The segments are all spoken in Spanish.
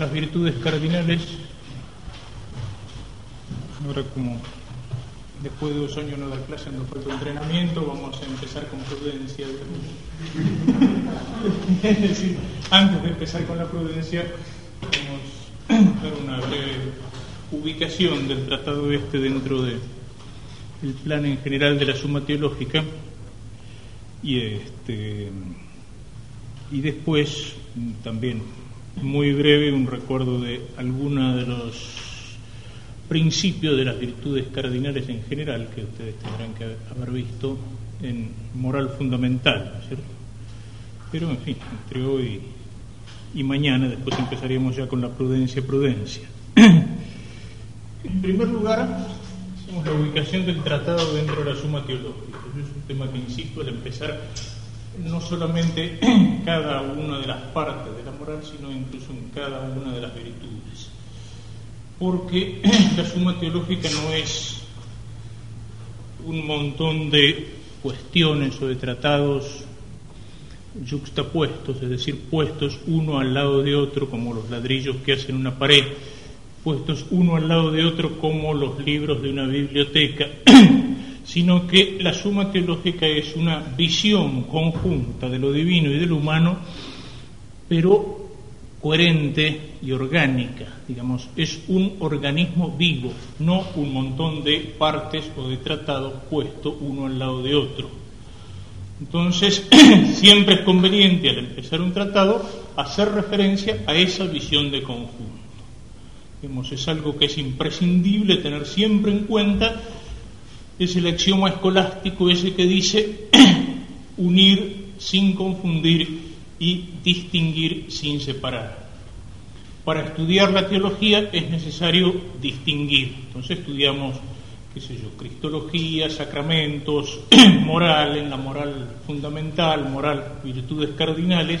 las virtudes cardinales, ahora como después de dos años no dar clase no fue entrenamiento, vamos a empezar con prudencia. es antes de empezar con la prudencia, vamos a dar una breve ubicación del tratado este dentro del plan en general de la suma teológica y este y después también muy breve un recuerdo de algunos de los principios de las virtudes cardinales en general que ustedes tendrán que haber visto en moral fundamental, ¿cierto? Pero en fin, entre hoy y mañana después empezaríamos ya con la prudencia prudencia. en primer lugar, hacemos la ubicación del tratado dentro de la suma teológica. Es un tema que insisto al empezar no solamente en cada una de las partes de la moral, sino incluso en cada una de las virtudes. Porque la suma teológica no es un montón de cuestiones o de tratados yuxtapuestos, es decir, puestos uno al lado de otro como los ladrillos que hacen una pared, puestos uno al lado de otro como los libros de una biblioteca, sino que la suma teológica es una visión conjunta de lo divino y de lo humano, pero coherente y orgánica, digamos, es un organismo vivo, no un montón de partes o de tratados puestos uno al lado de otro. Entonces, siempre es conveniente al empezar un tratado hacer referencia a esa visión de conjunto. Digamos, es algo que es imprescindible tener siempre en cuenta es el axioma escolástico ese que dice unir sin confundir y distinguir sin separar. Para estudiar la teología es necesario distinguir. Entonces estudiamos, qué sé yo, cristología, sacramentos, moral, en la moral fundamental, moral, virtudes cardinales,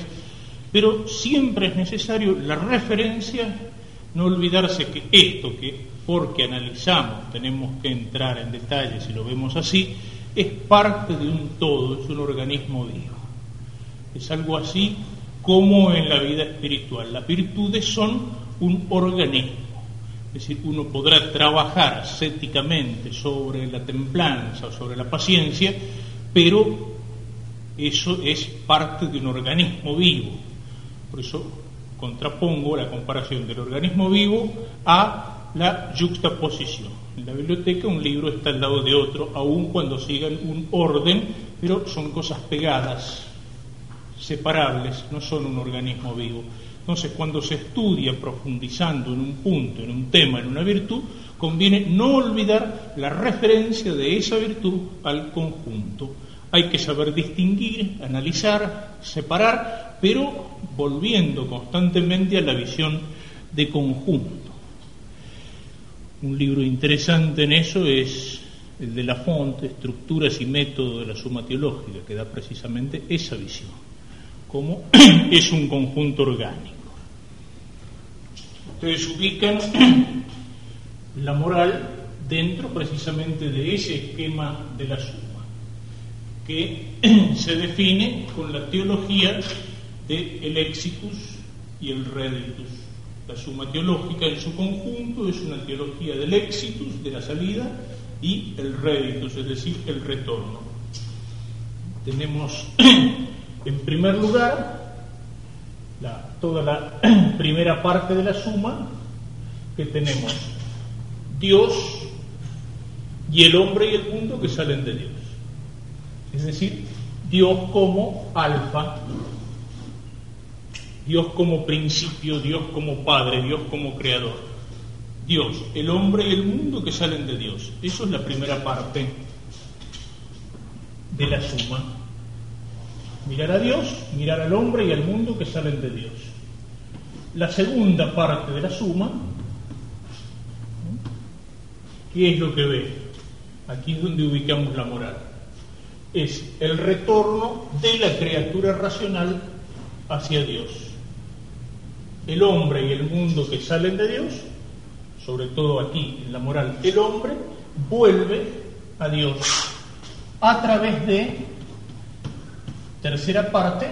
pero siempre es necesario la referencia, no olvidarse que esto que porque analizamos, tenemos que entrar en detalle si lo vemos así, es parte de un todo, es un organismo vivo. Es algo así como en la vida espiritual. Las virtudes son un organismo. Es decir, uno podrá trabajar ascéticamente sobre la templanza o sobre la paciencia, pero eso es parte de un organismo vivo. Por eso contrapongo la comparación del organismo vivo a la juxtaposición. En la biblioteca un libro está al lado de otro, aun cuando sigan un orden, pero son cosas pegadas, separables, no son un organismo vivo. Entonces, cuando se estudia profundizando en un punto, en un tema, en una virtud, conviene no olvidar la referencia de esa virtud al conjunto. Hay que saber distinguir, analizar, separar, pero volviendo constantemente a la visión de conjunto. Un libro interesante en eso es el de La Fonte, Estructuras y Método de la Suma Teológica, que da precisamente esa visión, como es un conjunto orgánico. Ustedes ubican la moral dentro precisamente de ese esquema de la suma, que se define con la teología de el exitus y el reditus la suma teológica en su conjunto es una teología del exitus, de la salida, y el réditus, es decir, el retorno. Tenemos, en primer lugar, toda la primera parte de la suma, que tenemos Dios y el hombre y el mundo que salen de Dios. Es decir, Dios como alfa Dios como principio, Dios como Padre, Dios como Creador. Dios, el hombre y el mundo que salen de Dios. Eso es la primera parte de la suma. Mirar a Dios, mirar al hombre y al mundo que salen de Dios. La segunda parte de la suma, ¿qué es lo que ve? Aquí es donde ubicamos la moral. Es el retorno de la criatura racional hacia Dios el hombre y el mundo que salen de Dios, sobre todo aquí en la moral, el hombre vuelve a Dios a través de, tercera parte,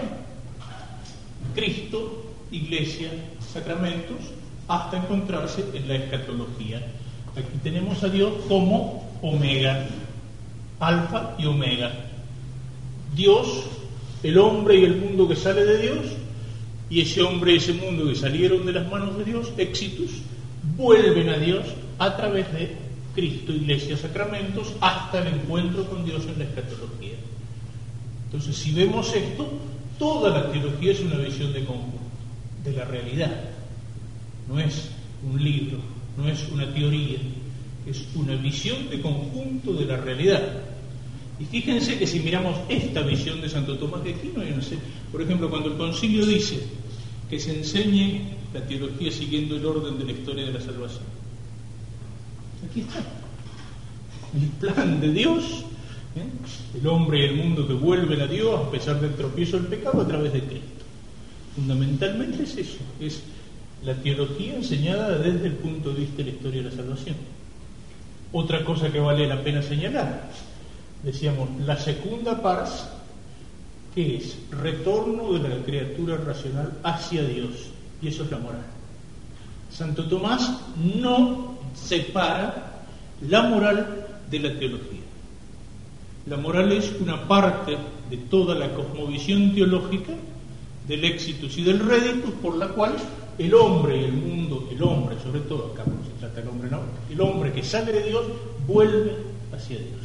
Cristo, Iglesia, sacramentos hasta encontrarse en la escatología. Aquí tenemos a Dios como omega, alfa y omega. Dios, el hombre y el mundo que sale de Dios, y ese hombre y ese mundo que salieron de las manos de Dios, éxitos, vuelven a Dios a través de Cristo, iglesia, sacramentos, hasta el encuentro con Dios en la escatología. Entonces, si vemos esto, toda la teología es una visión de conjunto, de la realidad. No es un libro, no es una teoría, es una visión de conjunto de la realidad. Y fíjense que si miramos esta visión de Santo Tomás de Aquino, por ejemplo, cuando el concilio dice que se enseñe la teología siguiendo el orden de la historia de la salvación, aquí está. El plan de Dios, ¿eh? el hombre y el mundo que vuelven a Dios a pesar del tropiezo del pecado a través de Cristo. Fundamentalmente es eso, es la teología enseñada desde el punto de vista de la historia de la salvación. Otra cosa que vale la pena señalar, decíamos, la segunda pars, que es retorno de la criatura racional hacia Dios, y eso es la moral. Santo Tomás no separa la moral de la teología. La moral es una parte de toda la cosmovisión teológica del éxito y del rédito por la cual el hombre y el mundo, el hombre sobre todo, acá se trata del hombre, no, el hombre que sale de Dios vuelve hacia Dios.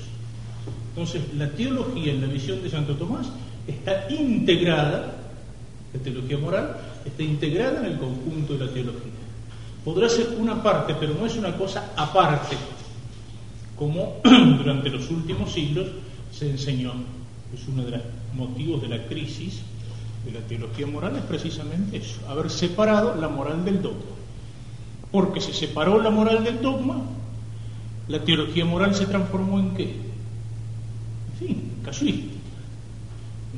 Entonces, la teología en la visión de Santo Tomás está integrada, la teología moral, está integrada en el conjunto de la teología. Podrá ser una parte, pero no es una cosa aparte, como durante los últimos siglos se enseñó. Es uno de los motivos de la crisis de la teología moral es precisamente eso, haber separado la moral del dogma. Porque se separó la moral del dogma, la teología moral se transformó en qué? Casuística.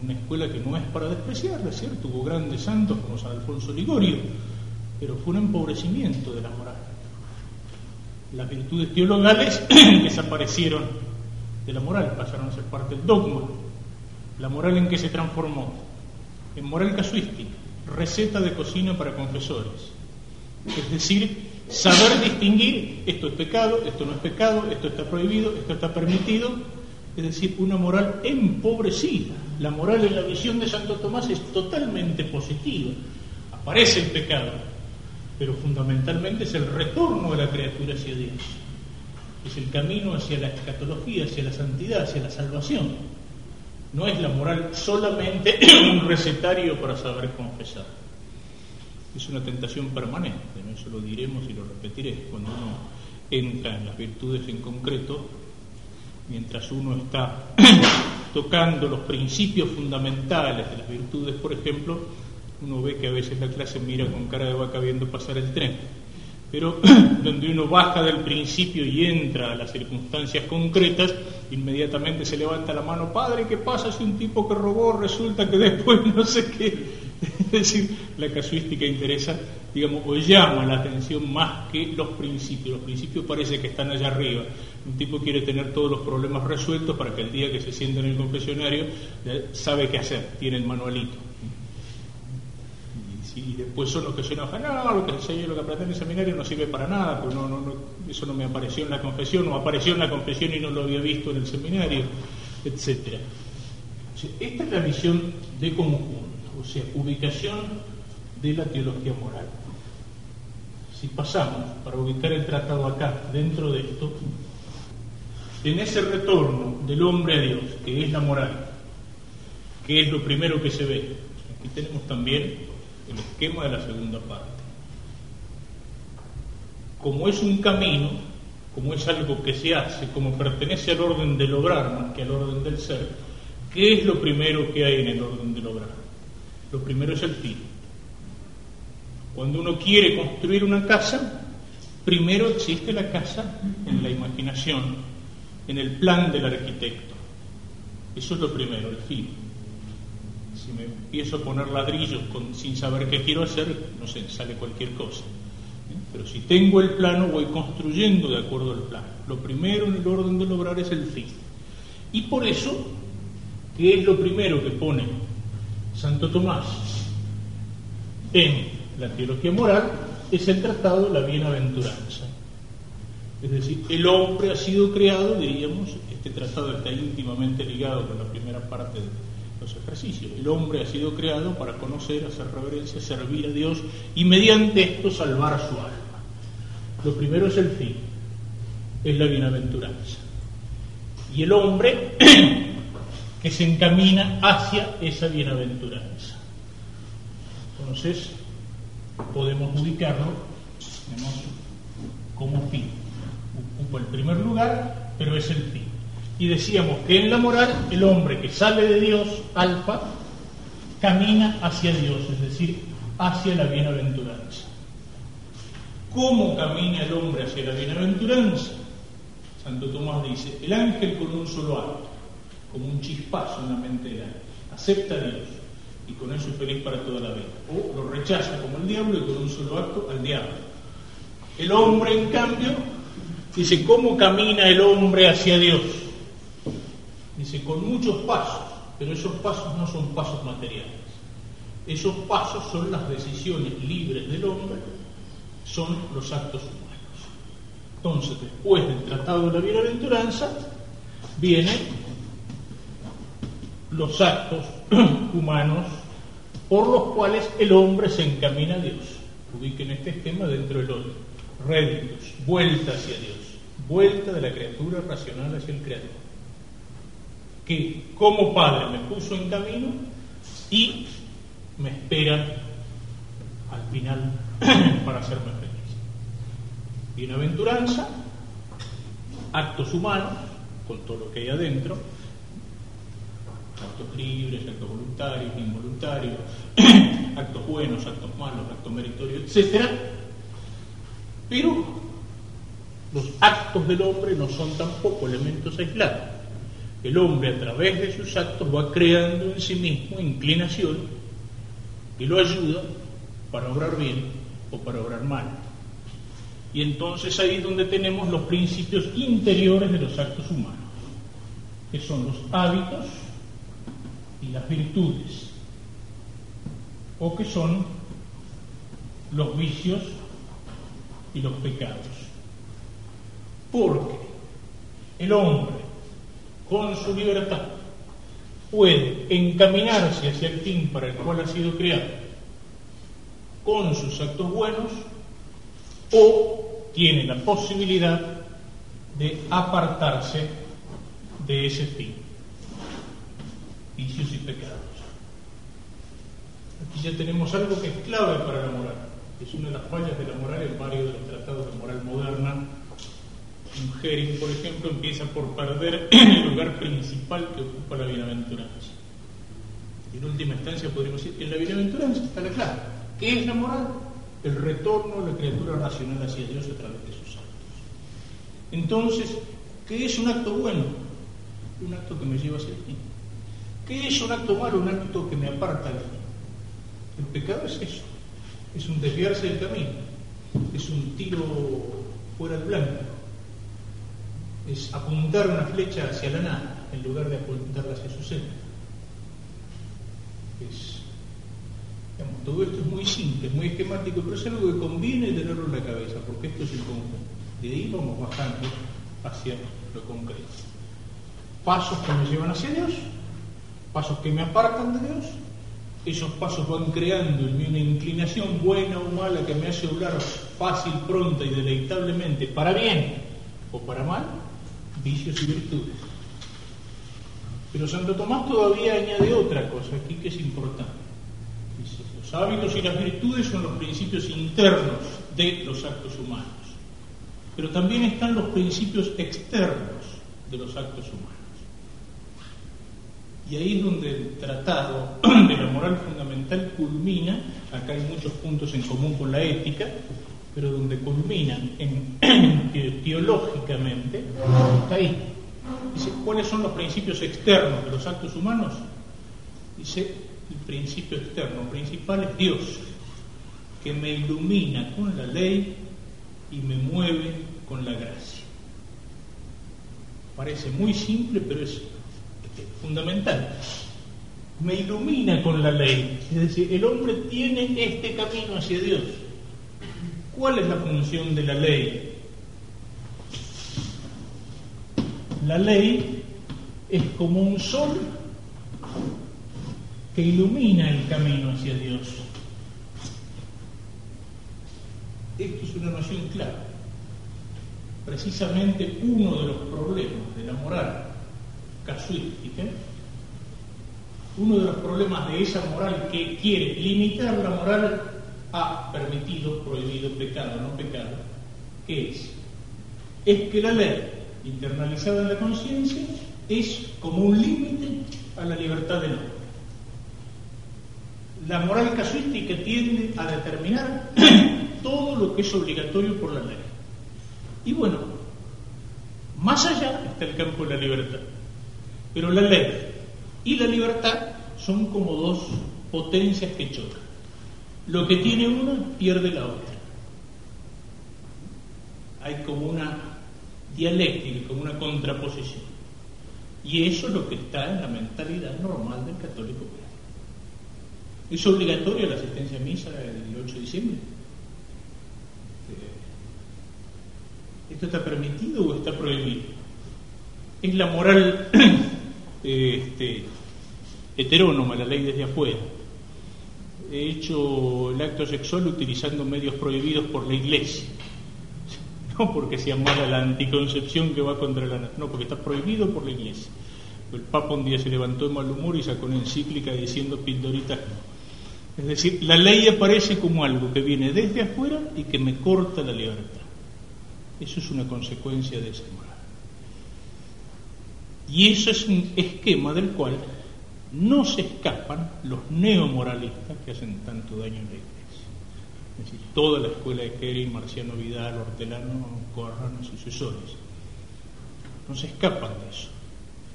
Una escuela que no es para despreciarla, ¿cierto? Hubo grandes santos como San Alfonso Ligorio, pero fue un empobrecimiento de la moral. Las virtudes teologales desaparecieron de la moral, pasaron a ser parte del dogma. La moral en qué se transformó? en moral casuística, receta de cocina para confesores. Es decir, saber distinguir esto es pecado, esto no es pecado, esto está prohibido, esto está permitido. Es decir, una moral empobrecida. La moral en la visión de Santo Tomás es totalmente positiva. Aparece el pecado, pero fundamentalmente es el retorno de la criatura hacia Dios. Es el camino hacia la escatología, hacia la santidad, hacia la salvación. No es la moral solamente un recetario para saber confesar. Es una tentación permanente, eso lo diremos y lo repetiré. Cuando uno entra en las virtudes en concreto, mientras uno está tocando los principios fundamentales de las virtudes, por ejemplo, uno ve que a veces la clase mira con cara de vaca viendo pasar el tren. Pero donde uno baja del principio y entra a las circunstancias concretas, inmediatamente se levanta la mano, padre, ¿qué pasa si un tipo que robó resulta que después no sé qué? Es decir, la casuística interesa, digamos, o llama la atención más que los principios. Los principios parece que están allá arriba. Un tipo quiere tener todos los problemas resueltos para que el día que se sienta en el confesionario sabe qué hacer, tiene el manualito y después son los que se enojan, no, lo que enseño, lo que aprendí en el seminario no sirve para nada, porque no, no, eso no me apareció en la confesión, o apareció en la confesión y no lo había visto en el seminario, etc. esta es la visión de conjunto, o sea, ubicación de la teología moral. Si pasamos para ubicar el tratado acá, dentro de esto, en ese retorno del hombre a Dios, que es la moral, que es lo primero que se ve, aquí tenemos también el esquema de la segunda parte. Como es un camino, como es algo que se hace, como pertenece al orden del obrar más que al orden del ser, ¿qué es lo primero que hay en el orden del obrar? Lo primero es el fin. Cuando uno quiere construir una casa, primero existe la casa en la imaginación, en el plan del arquitecto. Eso es lo primero, el fin si me empiezo a poner ladrillos sin saber qué quiero hacer, no sé, sale cualquier cosa. ¿eh? Pero si tengo el plano, voy construyendo de acuerdo al plano. Lo primero en el orden de lograr es el fin. Y por eso, ¿qué es lo primero que pone Santo Tomás en la teología moral, es el tratado de la bienaventuranza. Es decir, el hombre ha sido creado, diríamos, este tratado está íntimamente ligado con la primera parte de los ejercicios. El hombre ha sido creado para conocer, hacer reverencia, servir a Dios y mediante esto salvar su alma. Lo primero es el fin, es la bienaventuranza. Y el hombre que se encamina hacia esa bienaventuranza. Entonces, podemos ubicarlo como fin. Ocupa el primer lugar, pero es el fin. Y decíamos que en la moral el hombre que sale de Dios, alfa, camina hacia Dios, es decir, hacia la bienaventuranza. ¿Cómo camina el hombre hacia la bienaventuranza? Santo Tomás dice, el ángel con un solo acto, como un chispazo en la mente del ángel, acepta a Dios y con eso es feliz para toda la vida. O lo rechaza como el diablo y con un solo acto al diablo. El hombre, en cambio, dice, ¿cómo camina el hombre hacia Dios? Dice, con muchos pasos, pero esos pasos no son pasos materiales. Esos pasos son las decisiones libres del hombre, son los actos humanos. Entonces, después del Tratado de la Bienaventuranza, vienen los actos humanos por los cuales el hombre se encamina a Dios. Ubiquen este esquema dentro del otro. Réditos, vuelta hacia Dios, vuelta de la criatura racional hacia el Creador. Que como Padre me puso en camino y me espera al final para hacerme feliz. Bienaventuranza, actos humanos, con todo lo que hay adentro, actos libres, actos voluntarios, involuntarios, actos buenos, actos malos, actos meritorios, etc. Pero los actos del hombre no son tampoco elementos aislados. El hombre a través de sus actos va creando en sí mismo inclinación y lo ayuda para obrar bien o para obrar mal. Y entonces ahí es donde tenemos los principios interiores de los actos humanos, que son los hábitos, y las virtudes, o que son los vicios y los pecados. Porque el hombre, con su libertad, puede encaminarse hacia el fin para el cual ha sido creado con sus actos buenos o tiene la posibilidad de apartarse de ese fin vicios y pecados. Aquí ya tenemos algo que es clave para la moral, es una de las fallas de la moral en varios de los tratados de moral moderna. Hering, por ejemplo, empieza por perder el lugar principal que ocupa la bienaventuranza. Y en última instancia podríamos decir que en la bienaventuranza está la clave. ¿Qué es la moral? El retorno de la criatura racional hacia Dios a través de sus actos. Entonces, ¿qué es un acto bueno? Un acto que me lleva hacia fin. ¿Qué es un acto malo? Un acto que me aparta de. El pecado es eso, es un desviarse del camino, es un tiro fuera del blanco, es apuntar una flecha hacia la nada en lugar de apuntarla hacia su centro. todo esto es muy simple, muy esquemático, pero es algo que conviene tenerlo en la cabeza, porque esto es el conjunto. De ahí vamos bajando hacia lo concreto. Pasos que me llevan hacia Dios pasos que me apartan de Dios, esos pasos van creando en mí una inclinación buena o mala que me hace obrar fácil, pronta y deleitablemente para bien o para mal, vicios y virtudes. Pero Santo Tomás todavía añade otra cosa aquí que es importante. Dice, los hábitos y las virtudes son los principios internos de los actos humanos, pero también están los principios externos de los actos humanos. Y ahí es donde el tratado de la moral fundamental culmina, acá hay muchos puntos en común con la ética, pero donde culminan en, teológicamente, está ahí. Dice, ¿cuáles son los principios externos de los actos humanos? Dice, el principio externo principal es Dios, que me ilumina con la ley y me mueve con la gracia. Parece muy simple, pero es fundamental. me ilumina con la ley. Es decir, el hombre tiene este camino hacia Dios. ¿Cuál es la función de la ley? La ley es como un sol que ilumina el camino hacia Dios. Esto es una noción clara. Precisamente uno de los problemas de la moral casuística, uno de los problemas de esa moral que quiere limitar la moral a permitido, prohibido, pecado, no pecado, ¿qué es? Es que la ley internalizada en la conciencia es como un límite a la libertad del hombre. La moral casuística tiende a determinar todo lo que es obligatorio por la ley. Y bueno, más allá está el campo de la libertad. Pero la ley y la libertad son como dos potencias que chocan. Lo que tiene una pierde la otra. Hay como una dialéctica, como una contraposición. Y eso es lo que está en la mentalidad normal del católico. ¿Es obligatoria la asistencia a misa el 8 de diciembre? ¿Esto está permitido o está prohibido? Es la moral este, heterónoma, la ley desde afuera. He hecho el acto sexual utilizando medios prohibidos por la iglesia. No porque sea mala la anticoncepción que va contra la... No, porque está prohibido por la iglesia. El Papa un día se levantó de mal humor y sacó una encíclica diciendo pildoritas Es decir, la ley aparece como algo que viene desde afuera y que me corta la libertad. Eso es una consecuencia de esa moral. Y eso es un esquema del cual no se escapan los neomoralistas que hacen tanto daño en la iglesia. Es decir, toda la escuela de Hering, Marciano Vidal, Hortelano, Corran, sucesores. No se escapan de eso.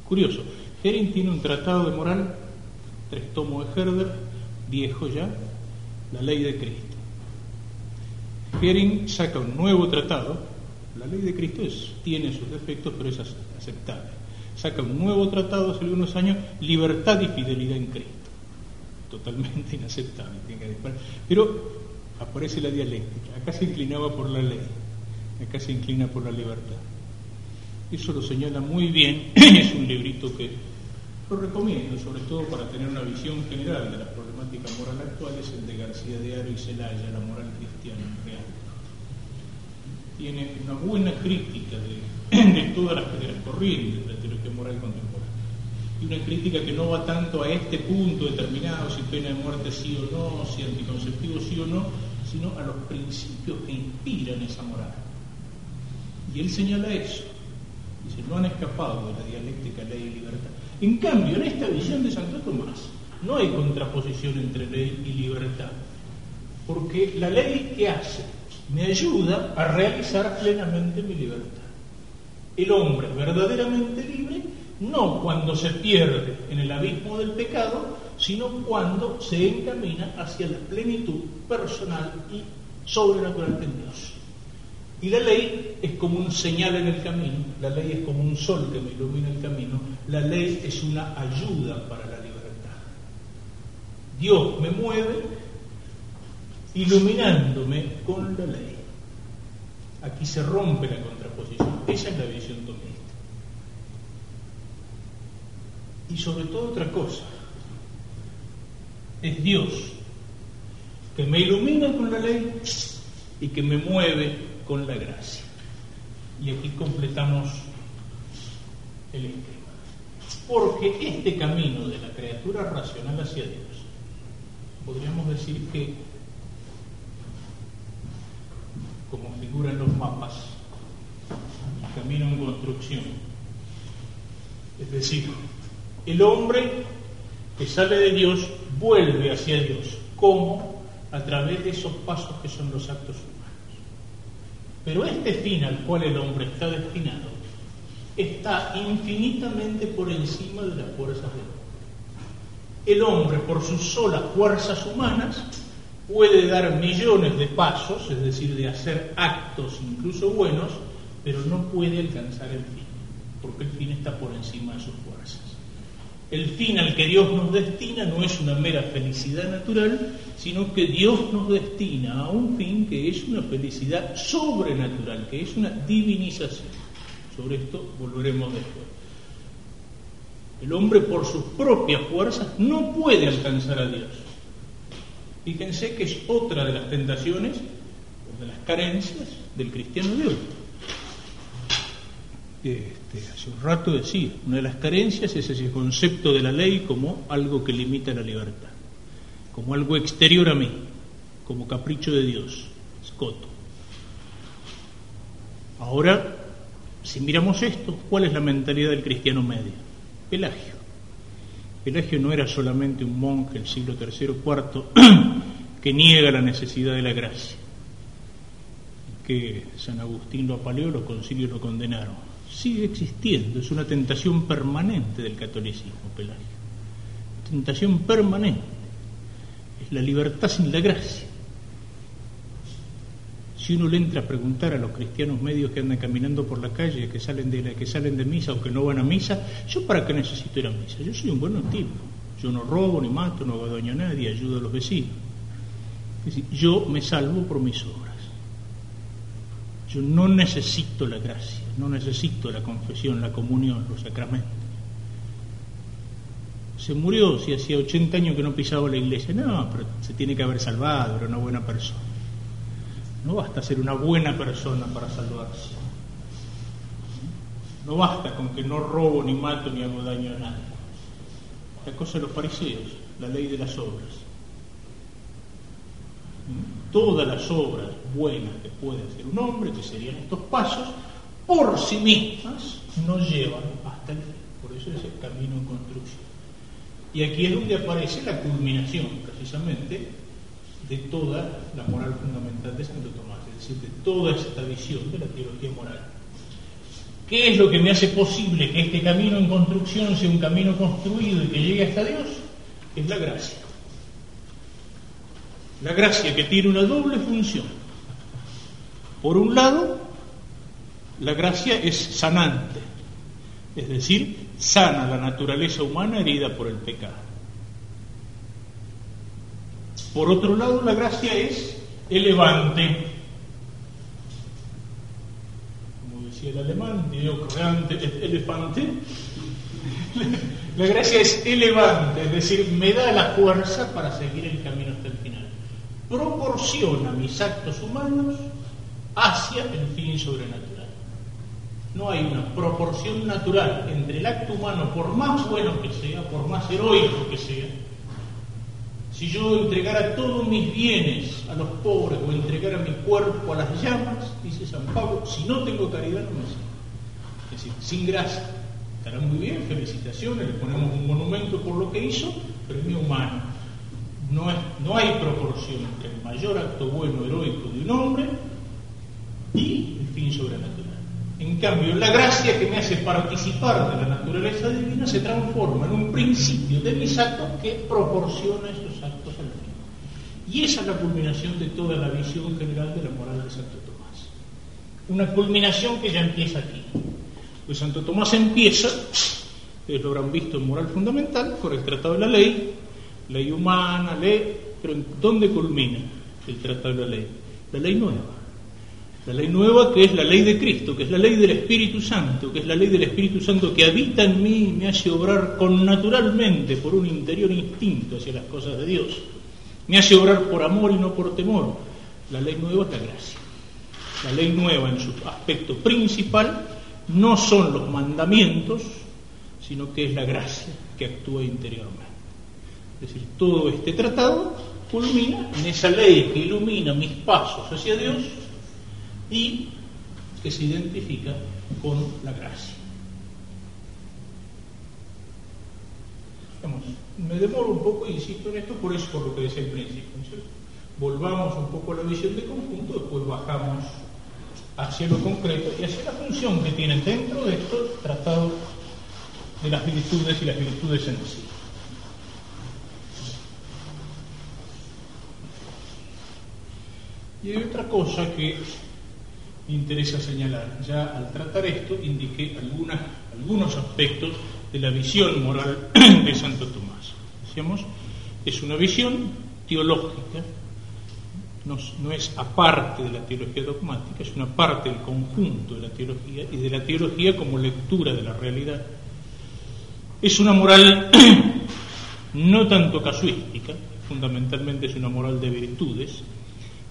Curioso, Hering tiene un tratado de moral, tres tomos de Herder, viejo ya, la ley de Cristo. Hering saca un nuevo tratado, la ley de Cristo tiene sus defectos, pero es aceptable. Saca un nuevo tratado hace algunos años, libertad y fidelidad en Cristo. Totalmente inaceptable. Pero aparece la dialéctica. Acá se inclinaba por la ley, acá se inclina por la libertad. Eso lo señala muy bien, es un librito que lo recomiendo, sobre todo para tener una visión general de la problemática moral actual, es el de García de Aro y Celaya, La moral cristiana real. Tiene una buena crítica de, todas las, corrientes de la moral contemporánea. Y una crítica que no va tanto a este punto determinado, si pena de muerte sí o no, si anticonceptivo sí o no, sino a los principios que inspiran esa moral. Y él señala eso Dice, no han escapado de la dialéctica ley y libertad. En cambio, en esta visión de Santo Tomás, no hay contraposición entre ley y libertad. Porque la ley que hace me ayuda a realizar plenamente mi libertad. El hombre verdaderamente libre no cuando se pierde en el abismo del pecado, sino cuando se encamina hacia la plenitud personal y sobrenatural de Dios. Y la ley es como un señal en el camino, la ley es como un sol que me ilumina el camino, la ley es una ayuda para la libertad. Dios me mueve iluminándome con la ley. Aquí se rompe la contraposición, esa es la visión tomista. Y sobre todo otra cosa, es Dios que me ilumina con la ley y que me mueve con la gracia. Y aquí completamos el esquema. Porque este camino de la criatura racional hacia Dios, podríamos decir que, como figura en los mapas, camino en construcción. Es decir, el hombre que sale de Dios vuelve hacia Dios. ¿Cómo? A través de esos pasos que son los actos pero este fin al cual el hombre está destinado está infinitamente por encima de las fuerzas del hombre. El hombre, por sus solas fuerzas humanas, puede dar millones de pasos, es decir, de hacer actos incluso buenos, pero no puede alcanzar el fin, porque el fin está por encima de sus fuerzas. el fin al que Dios nos destina no es una mera felicidad natural, sino que Dios nos destina a un fin que es una felicidad sobrenatural, que es una divinización. Sobre esto volveremos después. El hombre por sus propias fuerzas no puede alcanzar a Dios. Fíjense que es otra de las tentaciones, de las carencias del cristiano de hoy. Este, hace un rato decía, una de las carencias es ese concepto de la ley como algo que limita la libertad, como algo exterior a mí, como capricho de Dios, escoto. Ahora, si miramos esto, ¿cuál es la mentalidad del cristiano medio? Pelagio. Pelagio no era solamente un monje del siglo III o IV que niega la necesidad de la gracia, que San Agustín lo apaleó, los concilios lo condenaron sigue existiendo, es una tentación permanente del catolicismo, Pelagio. Tentación permanente. Es la libertad sin la gracia. Si uno le entra a preguntar a los cristianos medios que andan caminando por la calle, que salen de, que salen de misa o que no van a misa, ¿yo para qué necesito ir a misa? Yo soy un buen tipo. Yo no robo, ni mato, no daño a nadie, ayudo a los vecinos. Es decir, yo me salvo por mis obras. Yo no necesito la gracia, no necesito la confesión, la comunión, los sacramentos. Se murió si hacía 80 años que no pisaba la iglesia. No, pero se tiene que haber salvado, era una buena persona. No basta ser una buena persona para salvarse. No basta con que no robo, ni mato, ni hago daño a nadie. La cosa de los fariseos, la ley de las obras. Todas las obras buenas que puede hacer un hombre, que serían estos pasos, por sí mismas no llevan hasta el fin. Por eso es el camino en construcción. Y aquí es donde aparece la culminación, precisamente, de toda la moral fundamental de Santo Tomás, es decir, de toda esta visión de la teología moral. ¿Qué es lo que me hace posible que este camino en construcción sea un camino construido y que llegue hasta Dios? Es la gracia. La gracia que tiene una doble función. Por un lado, la gracia es sanante, es decir, sana la naturaleza humana herida por el pecado. Por otro lado, la gracia es elevante. Como decía el alemán, elefante. La gracia es elevante, es decir, me da la fuerza para seguir el camino hasta el final proporciona mis actos humanos hacia el fin sobrenatural. No hay una proporción natural entre el acto humano, por más bueno que sea, por más heroico que sea. Si yo entregara todos mis bienes a los pobres o entregara mi cuerpo a las llamas, dice San Pablo, si no tengo caridad no me sirve. Es decir, sin gracia. Estará muy bien, felicitaciones, le ponemos un monumento por lo que hizo, pero es mi humano no, no hay proporción entre el mayor acto bueno heroico de un hombre y el fin sobrenatural. En cambio, la gracia que me hace participar de la naturaleza divina se transforma en un principio de mis actos que proporciona esos actos al fin. Y esa es la culminación de toda la visión general de la moral de Santo Tomás. Una culminación que ya empieza aquí. Pues Santo Tomás empieza, ustedes lo habrán visto en Moral Fundamental, con el Tratado de la Ley, ley humana, ley, pero ¿dónde culmina el tratado de la ley? La ley nueva. La ley nueva que es la ley de Cristo, que es la ley del Espíritu Santo, que es la ley del Espíritu Santo que habita en mí y me hace obrar con naturalmente por un interior instinto hacia las cosas de Dios. Me hace obrar por amor y no por temor. La ley nueva es la gracia. La ley nueva en su aspecto principal no son los mandamientos, sino que es la gracia que actúa interiormente. Es decir, todo este tratado culmina en esa ley que ilumina mis pasos hacia Dios y que se identifica con la gracia. me demoro un poco, insisto en esto, por eso por lo que decía al principio. Volvamos un poco a la visión de conjunto, después bajamos hacia lo concreto y hacia la función que tiene dentro de esto tratado de las virtudes y las virtudes sencillas. Y hay otra cosa que me interesa señalar. Ya al tratar esto indiqué algunos aspectos de la visión moral de Santo Tomás. Decíamos, es una visión teológica, no, no, es aparte de la teología dogmática, es una parte del conjunto de la teología y de la teología como lectura de la realidad. Es una moral no tanto casuística, fundamentalmente es una moral de virtudes,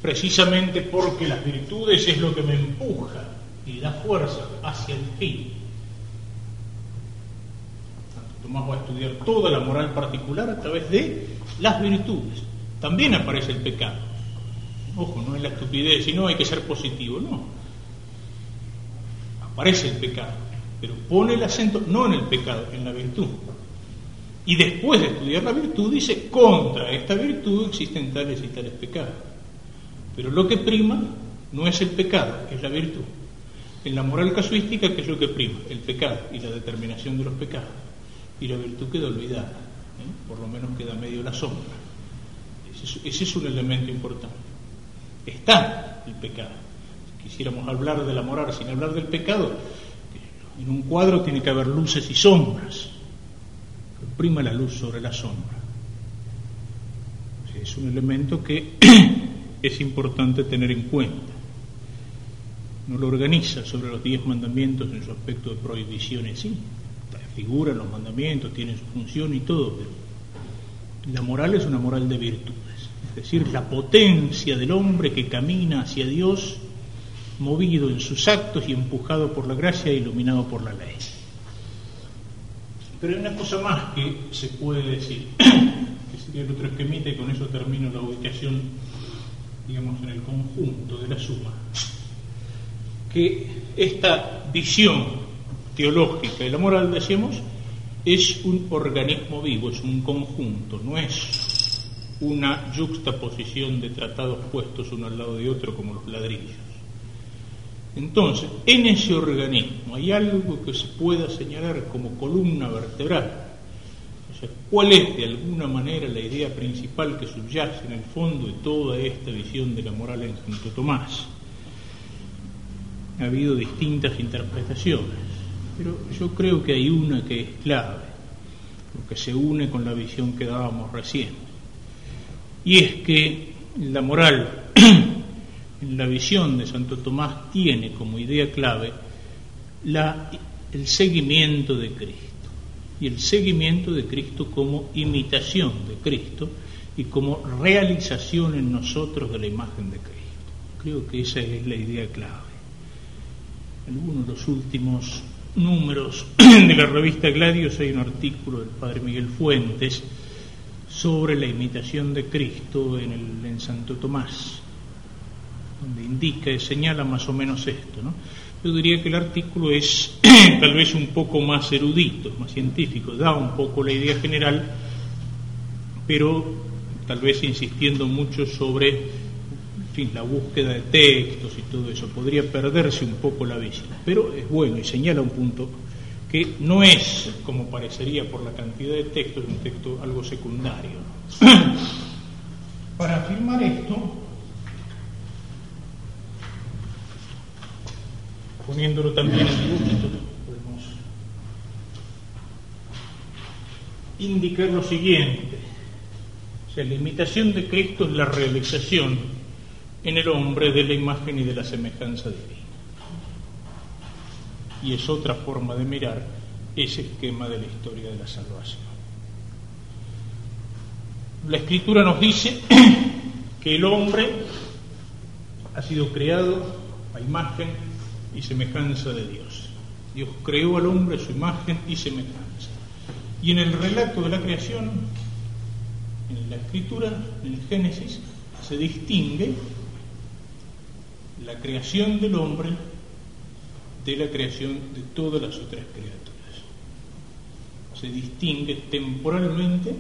precisamente porque las virtudes es lo que me empuja y da fuerza hacia el fin. Tomás va a estudiar toda la moral particular a través de las virtudes. También aparece el pecado. Ojo, no es la estupidez, sino hay que ser positivo, no. Aparece el pecado, pero pone el acento no en el pecado, en la virtud. Y después de estudiar la virtud dice, contra esta virtud existen tales y tales pecados. Pero lo que prima no es el pecado, es la virtud. En la moral casuística, ¿qué es lo que prima? El pecado y la determinación de los pecados. Y la virtud queda olvidada, ¿eh? por lo menos queda medio la sombra. Ese es, un elemento importante. Está el pecado. Si quisiéramos hablar de la moral sin hablar del pecado, en un cuadro tiene que haber luces y sombras. Prima la luz sobre la sombra. es un elemento que es importante tener en cuenta. No lo organiza sobre los diez mandamientos en su aspecto de prohibiciones, sí, figuran los mandamientos, tienen su función y todo, pero la moral es una moral de virtudes, es decir, la potencia del hombre que camina hacia Dios, movido en sus actos y empujado por la gracia e iluminado por la ley. Pero hay una cosa más que se puede decir, que sería el otro esquemita y con eso termino la ubicación digamos, en el conjunto de la suma, que esta visión teológica de la moral, decíamos, es un organismo vivo, es un conjunto, no es una juxtaposición de tratados puestos uno al lado de otro como los ladrillos. Entonces, en ese organismo hay algo que se pueda señalar como columna vertebral, ¿Cuál es de alguna manera la idea principal que subyace en el fondo de toda esta visión de la moral en Santo Tomás? Ha habido distintas interpretaciones, pero yo creo que hay una que es clave, porque se une con la visión que dábamos recién, y es que la moral en la visión de Santo Tomás tiene como idea clave la, el seguimiento de Cristo y el seguimiento de Cristo como imitación de Cristo y como realización en nosotros de la imagen de Cristo. Creo que esa es la idea clave. En uno de los últimos números de la revista Gladios hay un artículo del padre Miguel Fuentes sobre la imitación de Cristo en, el, en Santo Tomás, donde indica y señala más o menos esto, ¿no? Yo diría que el artículo es tal vez un poco más erudito, más científico, da un poco la idea general, pero tal vez insistiendo mucho sobre fin, la búsqueda de textos y todo eso. Podría perderse un poco la visión, pero es bueno y señala un punto que no es, como parecería por la cantidad de textos, un texto algo secundario. Para afirmar esto, poniéndolo también en dibujito, podemos indicar lo siguiente. O sea, la imitación de Cristo es la realización en el hombre de la imagen y de la semejanza divina. Y es otra forma de mirar ese esquema de la historia de la salvación. La escritura nos dice que el hombre ha sido creado a imagen y semejanza de Dios. Dios creó al hombre a su imagen y semejanza. Y en el relato de la creación, en la escritura, en el Génesis, se distingue la creación del hombre de la creación de todas las otras criaturas. Se distingue temporalmente,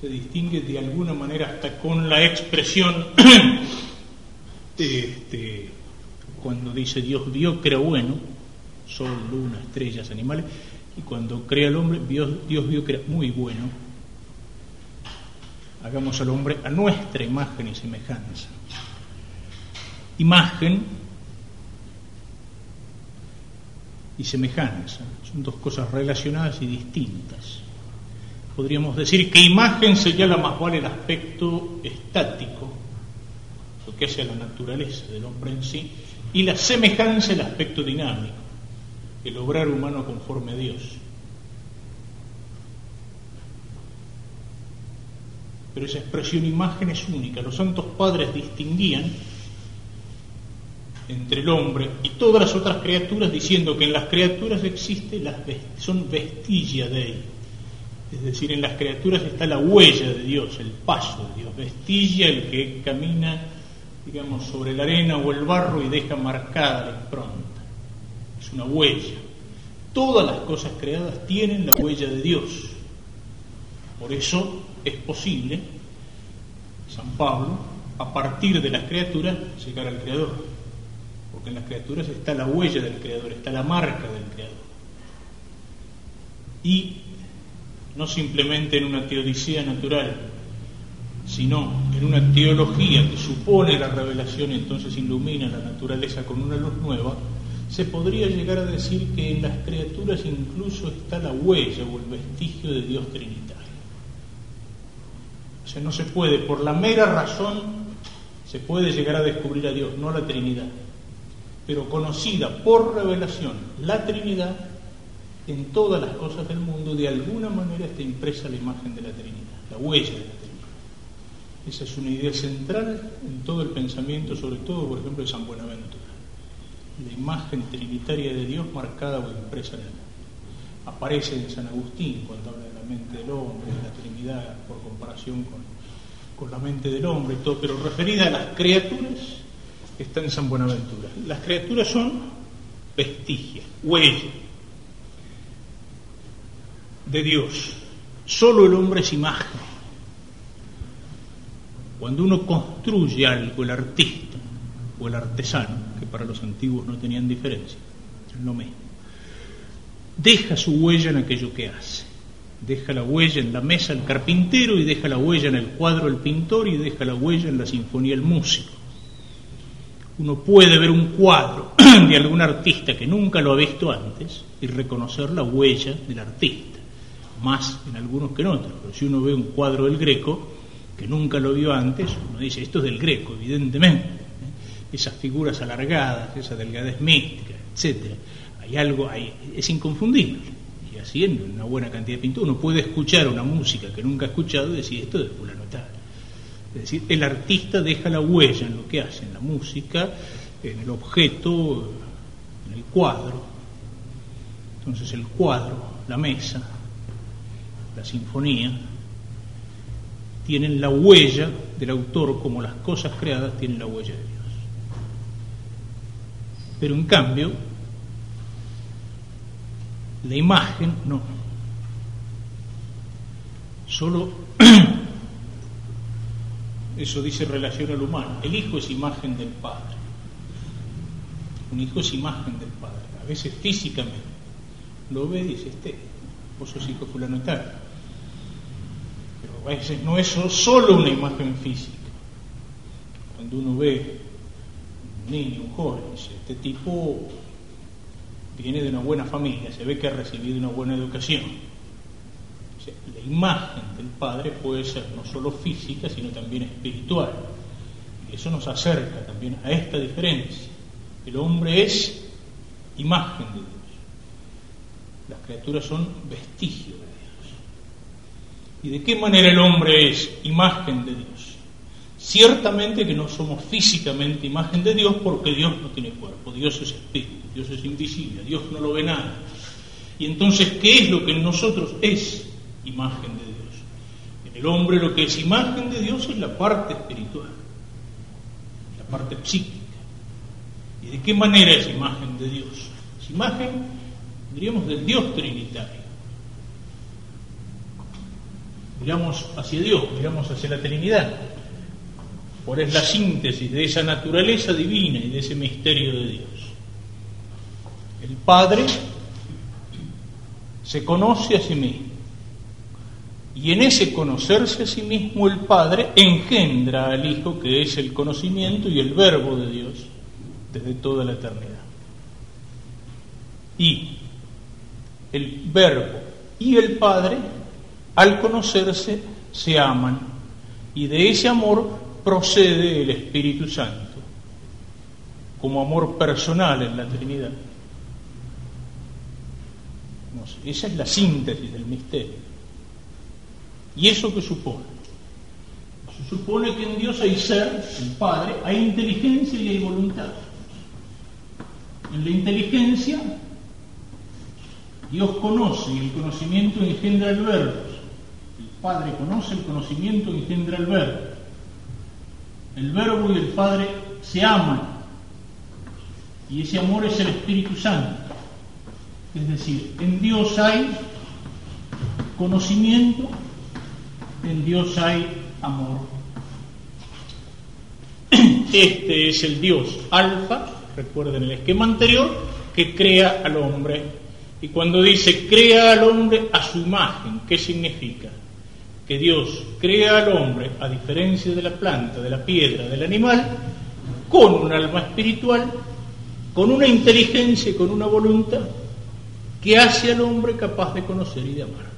se distingue de alguna manera hasta con la expresión este, cuando dice Dios vio que era bueno, sol, luna, estrellas, animales, y cuando crea al hombre, Dios, Dios vio que era muy bueno. Hagamos al hombre a nuestra imagen y semejanza. Imagen y semejanza. Son dos cosas relacionadas y distintas. Podríamos decir que imagen señala más vale el aspecto estático, lo que hace a la naturaleza del hombre en sí, y la semejanza el aspecto dinámico, el obrar humano conforme a Dios. Pero esa expresión imagen es única. Los santos padres distinguían entre el hombre y todas las otras criaturas, diciendo que en las criaturas existe, las son vestigia de él. Es decir, en las criaturas está la huella de Dios, el paso de Dios, vestigia el que camina, digamos, sobre la arena o el barro y deja marcada la impronta. Es una huella. Todas las cosas creadas tienen la huella de Dios. Por eso es posible, San Pablo, a partir de las criaturas, llegar al Creador porque en las criaturas está la huella del Creador, está la marca del Creador. Y no simplemente en una teodicea natural, sino en una teología que supone la revelación y entonces ilumina la naturaleza con una luz nueva, se podría llegar a decir que en las criaturas incluso está la huella o el vestigio de Dios Trinitario. O sea, no se puede, por la mera razón, se puede llegar a descubrir a Dios, no la Trinidad pero conocida por revelación, la Trinidad, en todas las cosas del mundo, de alguna manera está impresa la imagen de la Trinidad, la huella de la Trinidad. Esa es una idea central en todo el pensamiento, sobre todo, por ejemplo, de San Buenaventura. La imagen trinitaria de Dios marcada o impresa en él. Aparece en San Agustín cuando habla de la mente del hombre, de la Trinidad, por comparación con, con la mente del hombre todo, pero referida a las criaturas, está en San Buenaventura. Las criaturas son vestigios, huella de Dios. Solo el hombre es imagen. Cuando uno construye algo, el artista o el artesano, que para los antiguos no tenían diferencia, es lo mismo, deja su huella en aquello que hace. Deja la huella en la mesa el carpintero y deja la huella en el cuadro el pintor y deja la huella en la sinfonía el músico uno puede ver un cuadro de algún artista que nunca lo ha visto antes y reconocer la huella del artista, más en algunos que en otros. Pero si uno ve un cuadro del Greco que nunca lo vio antes, uno dice, esto es del Greco, evidentemente. ¿eh? Esas figuras alargadas, esa delgadez mística, etcétera, hay algo, ahí, es inconfundible. Y en una buena cantidad de pintura uno puede escuchar una música que nunca ha escuchado y decir, esto es de fulano tal es decir, el artista deja la huella en lo que hace, en la música, en el objeto, en el cuadro. Entonces el cuadro, la mesa, la sinfonía, tienen la huella del autor como las cosas creadas tienen la huella de Dios. Pero en cambio, la imagen no. Solo eso dice relación al humano. El hijo es imagen del padre. Un hijo es imagen del padre. A veces físicamente lo ve y dice, este, vos sos hijo fulano tal. Pero a veces no es solo una imagen física. Cuando uno ve un niño, un joven, dice, este tipo viene de una buena familia, se ve que ha recibido una buena educación la imagen del Padre puede ser no solo física, sino también espiritual. Y eso nos acerca también a esta diferencia. El hombre es imagen de Dios. Las criaturas son vestigio de Dios. ¿Y de qué manera el hombre es imagen de Dios? Ciertamente que no somos físicamente imagen de Dios porque Dios no tiene cuerpo, Dios es espíritu, Dios es invisible, Dios no lo ve nada. Y entonces, ¿qué es lo que en nosotros es? imagen de Dios. En el hombre lo que es imagen de Dios es la parte espiritual, la parte psíquica. ¿Y de qué manera es imagen de Dios? Es imagen, diríamos, del Dios trinitario. Miramos hacia Dios, miramos hacia la Trinidad. Por es la síntesis de esa naturaleza divina y de ese misterio de Dios. El Padre se conoce a sí mismo y en ese conocerse a sí mismo el Padre engendra al Hijo, que es el conocimiento y el verbo de Dios desde toda la eternidad. Y el verbo y el Padre, al conocerse, se aman. Y de ese amor procede el Espíritu Santo, como amor personal en la Trinidad. Esa es la síntesis del misterio. ¿Y eso qué supone? Se supone que en Dios hay ser, el Padre, hay inteligencia y hay voluntad. En la inteligencia, Dios conoce y el conocimiento engendra el verbo. Padre conoce, el conocimiento engendra el verbo. El verbo y el Padre se aman. Y ese amor es el Espíritu Santo. Es decir, en Dios hay conocimiento en Dios hay amor. Este es el Dios alfa, recuerden el esquema anterior, que crea al hombre. Y cuando dice crea al hombre a su imagen, ¿qué significa? Que Dios crea al hombre, a diferencia de la planta, de la piedra, del animal, con un alma espiritual, con una inteligencia y con una voluntad que hace al hombre capaz de conocer y de amar.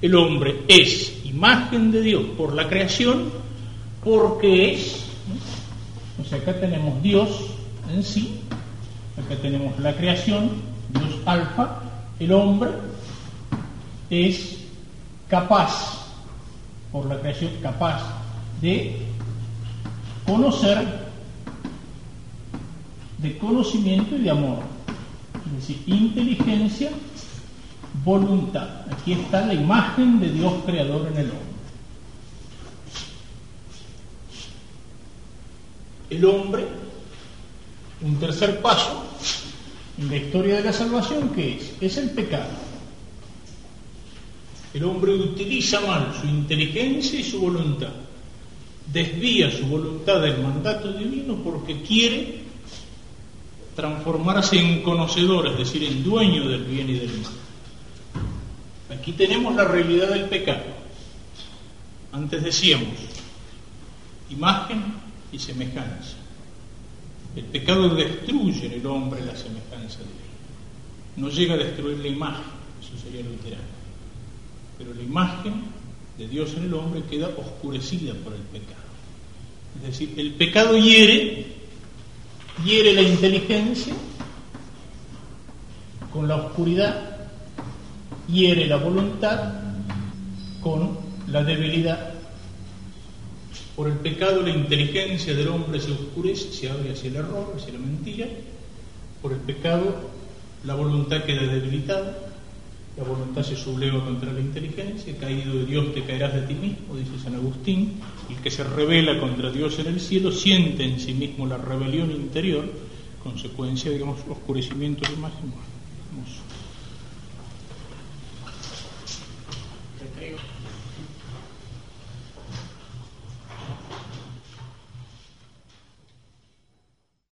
El hombre es imagen de Dios por la creación porque es, o sea, acá tenemos Dios en sí, acá tenemos la creación, Dios alfa, el hombre es capaz, por la creación, capaz de conocer, de conocimiento y de amor, es decir, inteligencia voluntad. Aquí está la imagen de Dios creador en el hombre. El hombre, un tercer paso en la historia de la salvación, ¿qué es? Es el pecado. El hombre utiliza mal su inteligencia y su voluntad. Desvía su voluntad del mandato divino porque quiere transformarse en conocedor, es decir, en dueño del bien y del mal. Aquí tenemos la realidad del pecado. Antes decíamos, imagen y semejanza. El pecado destruye en el hombre la semejanza Dios. No llega a destruir la imagen, eso sería literal. Pero la imagen de Dios en el hombre queda oscurecida por el pecado. Es decir, el pecado hiere, hiere la inteligencia con la oscuridad hiere la voluntad con la debilidad. Por el pecado la inteligencia del hombre se oscurece, se abre hacia el error, hacia la mentira. Por el pecado la voluntad queda debilitada, la voluntad se subleva contra la inteligencia, caído de Dios te caerás de ti mismo, dice San Agustín. El que se revela contra Dios en el cielo siente en sí mismo la rebelión interior, consecuencia, digamos, oscurecimiento de imagen. Vamos.